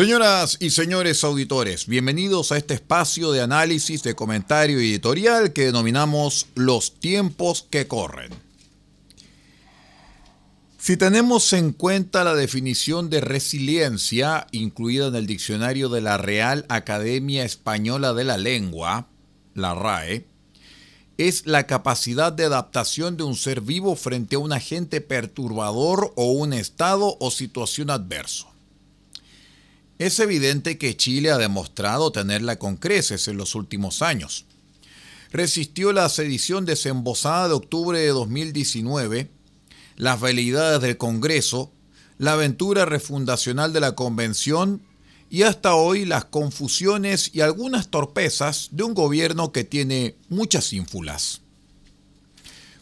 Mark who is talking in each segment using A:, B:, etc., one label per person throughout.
A: Señoras y señores auditores, bienvenidos a este espacio de análisis, de comentario editorial que denominamos Los tiempos que corren. Si tenemos en cuenta la definición de resiliencia incluida en el diccionario de la Real Academia Española de la Lengua, la RAE, es la capacidad de adaptación de un ser vivo frente a un agente perturbador o un estado o situación adverso. Es evidente que Chile ha demostrado tenerla con creces en los últimos años. Resistió la sedición desembosada de octubre de 2019, las veleidades del Congreso, la aventura refundacional de la Convención y hasta hoy las confusiones y algunas torpezas de un gobierno que tiene muchas ínfulas.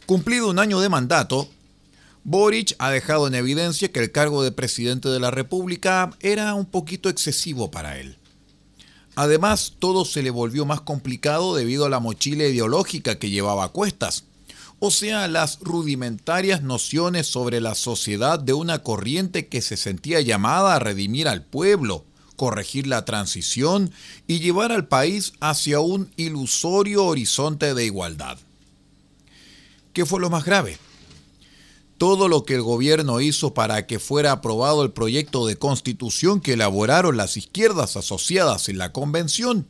A: Cumplido un año de mandato, Boric ha dejado en evidencia que el cargo de presidente de la República era un poquito excesivo para él. Además, todo se le volvió más complicado debido a la mochila ideológica que llevaba a cuestas, o sea, las rudimentarias nociones sobre la sociedad de una corriente que se sentía llamada a redimir al pueblo, corregir la transición y llevar al país hacia un ilusorio horizonte de igualdad. ¿Qué fue lo más grave? Todo lo que el gobierno hizo para que fuera aprobado el proyecto de constitución que elaboraron las izquierdas asociadas en la convención.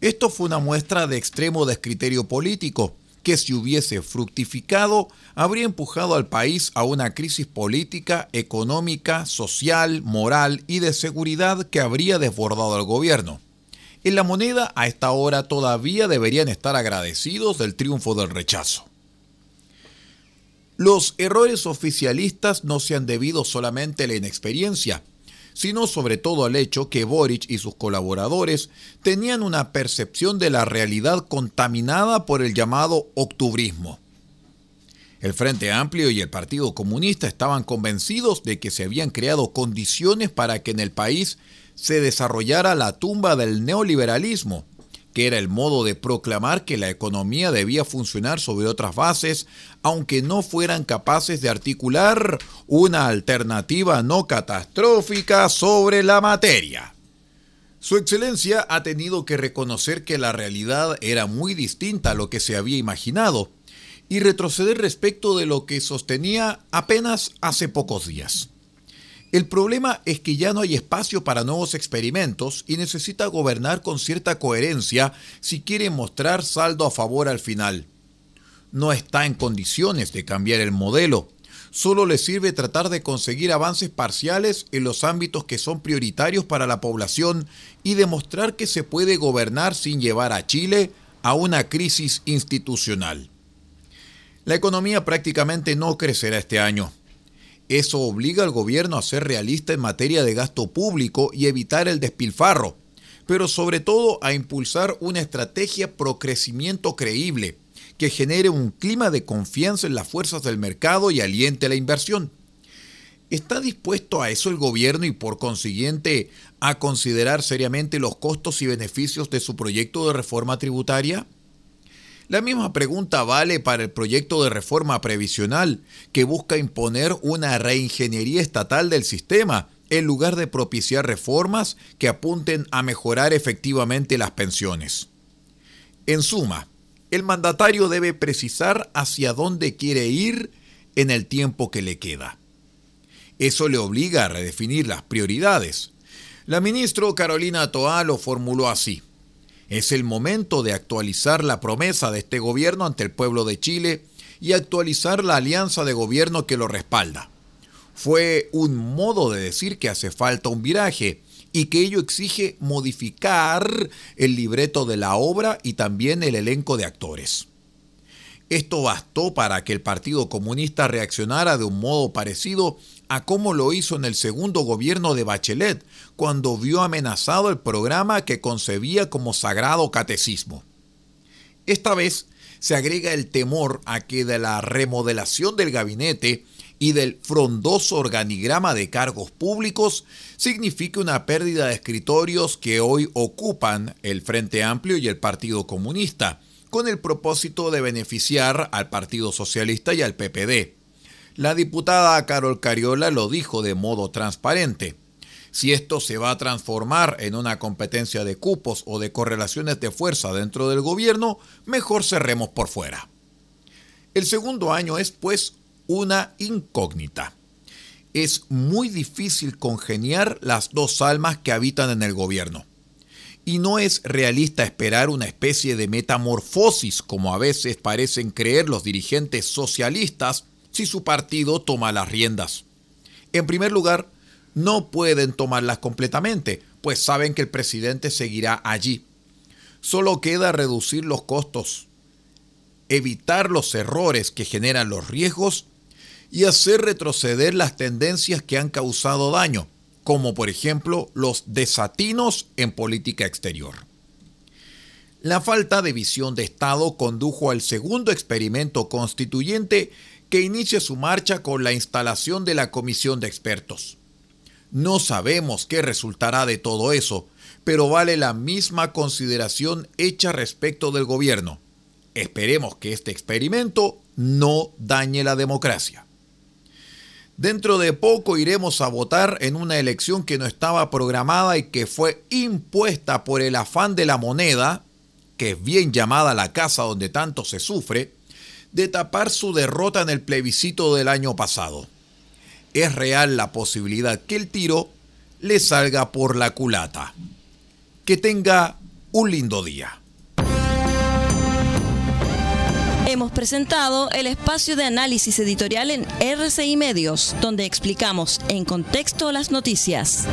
A: Esto fue una muestra de extremo descriterio político, que si hubiese fructificado, habría empujado al país a una crisis política, económica, social, moral y de seguridad que habría desbordado al gobierno. En la moneda a esta hora todavía deberían estar agradecidos del triunfo del rechazo. Los errores oficialistas no se han debido solamente a la inexperiencia, sino sobre todo al hecho que Boric y sus colaboradores tenían una percepción de la realidad contaminada por el llamado octubrismo. El Frente Amplio y el Partido Comunista estaban convencidos de que se habían creado condiciones para que en el país se desarrollara la tumba del neoliberalismo que era el modo de proclamar que la economía debía funcionar sobre otras bases, aunque no fueran capaces de articular una alternativa no catastrófica sobre la materia. Su excelencia ha tenido que reconocer que la realidad era muy distinta a lo que se había imaginado y retroceder respecto de lo que sostenía apenas hace pocos días. El problema es que ya no hay espacio para nuevos experimentos y necesita gobernar con cierta coherencia si quiere mostrar saldo a favor al final. No está en condiciones de cambiar el modelo. Solo le sirve tratar de conseguir avances parciales en los ámbitos que son prioritarios para la población y demostrar que se puede gobernar sin llevar a Chile a una crisis institucional. La economía prácticamente no crecerá este año. Eso obliga al gobierno a ser realista en materia de gasto público y evitar el despilfarro, pero sobre todo a impulsar una estrategia pro crecimiento creíble que genere un clima de confianza en las fuerzas del mercado y aliente la inversión. ¿Está dispuesto a eso el gobierno y por consiguiente a considerar seriamente los costos y beneficios de su proyecto de reforma tributaria? La misma pregunta vale para el proyecto de reforma previsional, que busca imponer una reingeniería estatal del sistema, en lugar de propiciar reformas que apunten a mejorar efectivamente las pensiones. En suma, el mandatario debe precisar hacia dónde quiere ir en el tiempo que le queda. Eso le obliga a redefinir las prioridades. La ministra Carolina Toa lo formuló así. Es el momento de actualizar la promesa de este gobierno ante el pueblo de Chile y actualizar la alianza de gobierno que lo respalda. Fue un modo de decir que hace falta un viraje y que ello exige modificar el libreto de la obra y también el elenco de actores. Esto bastó para que el Partido Comunista reaccionara de un modo parecido a cómo lo hizo en el segundo gobierno de Bachelet, cuando vio amenazado el programa que concebía como sagrado catecismo. Esta vez se agrega el temor a que de la remodelación del gabinete y del frondoso organigrama de cargos públicos signifique una pérdida de escritorios que hoy ocupan el Frente Amplio y el Partido Comunista, con el propósito de beneficiar al Partido Socialista y al PPD. La diputada Carol Cariola lo dijo de modo transparente. Si esto se va a transformar en una competencia de cupos o de correlaciones de fuerza dentro del gobierno, mejor cerremos por fuera. El segundo año es, pues, una incógnita. Es muy difícil congeniar las dos almas que habitan en el gobierno. Y no es realista esperar una especie de metamorfosis como a veces parecen creer los dirigentes socialistas si su partido toma las riendas. En primer lugar, no pueden tomarlas completamente, pues saben que el presidente seguirá allí. Solo queda reducir los costos, evitar los errores que generan los riesgos y hacer retroceder las tendencias que han causado daño, como por ejemplo los desatinos en política exterior. La falta de visión de Estado condujo al segundo experimento constituyente que inicia su marcha con la instalación de la comisión de expertos. No sabemos qué resultará de todo eso, pero vale la misma consideración hecha respecto del gobierno. Esperemos que este experimento no dañe la democracia. Dentro de poco iremos a votar en una elección que no estaba programada y que fue impuesta por el afán de la moneda, que es bien llamada la casa donde tanto se sufre, de tapar su derrota en el plebiscito del año pasado. Es real la posibilidad que el tiro le salga por la culata. Que tenga un lindo día.
B: Hemos presentado el espacio de análisis editorial en RCI Medios, donde explicamos en contexto las noticias.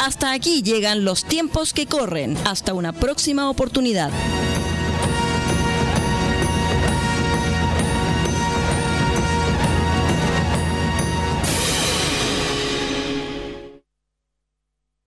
B: Hasta aquí llegan los tiempos que corren. Hasta una próxima oportunidad.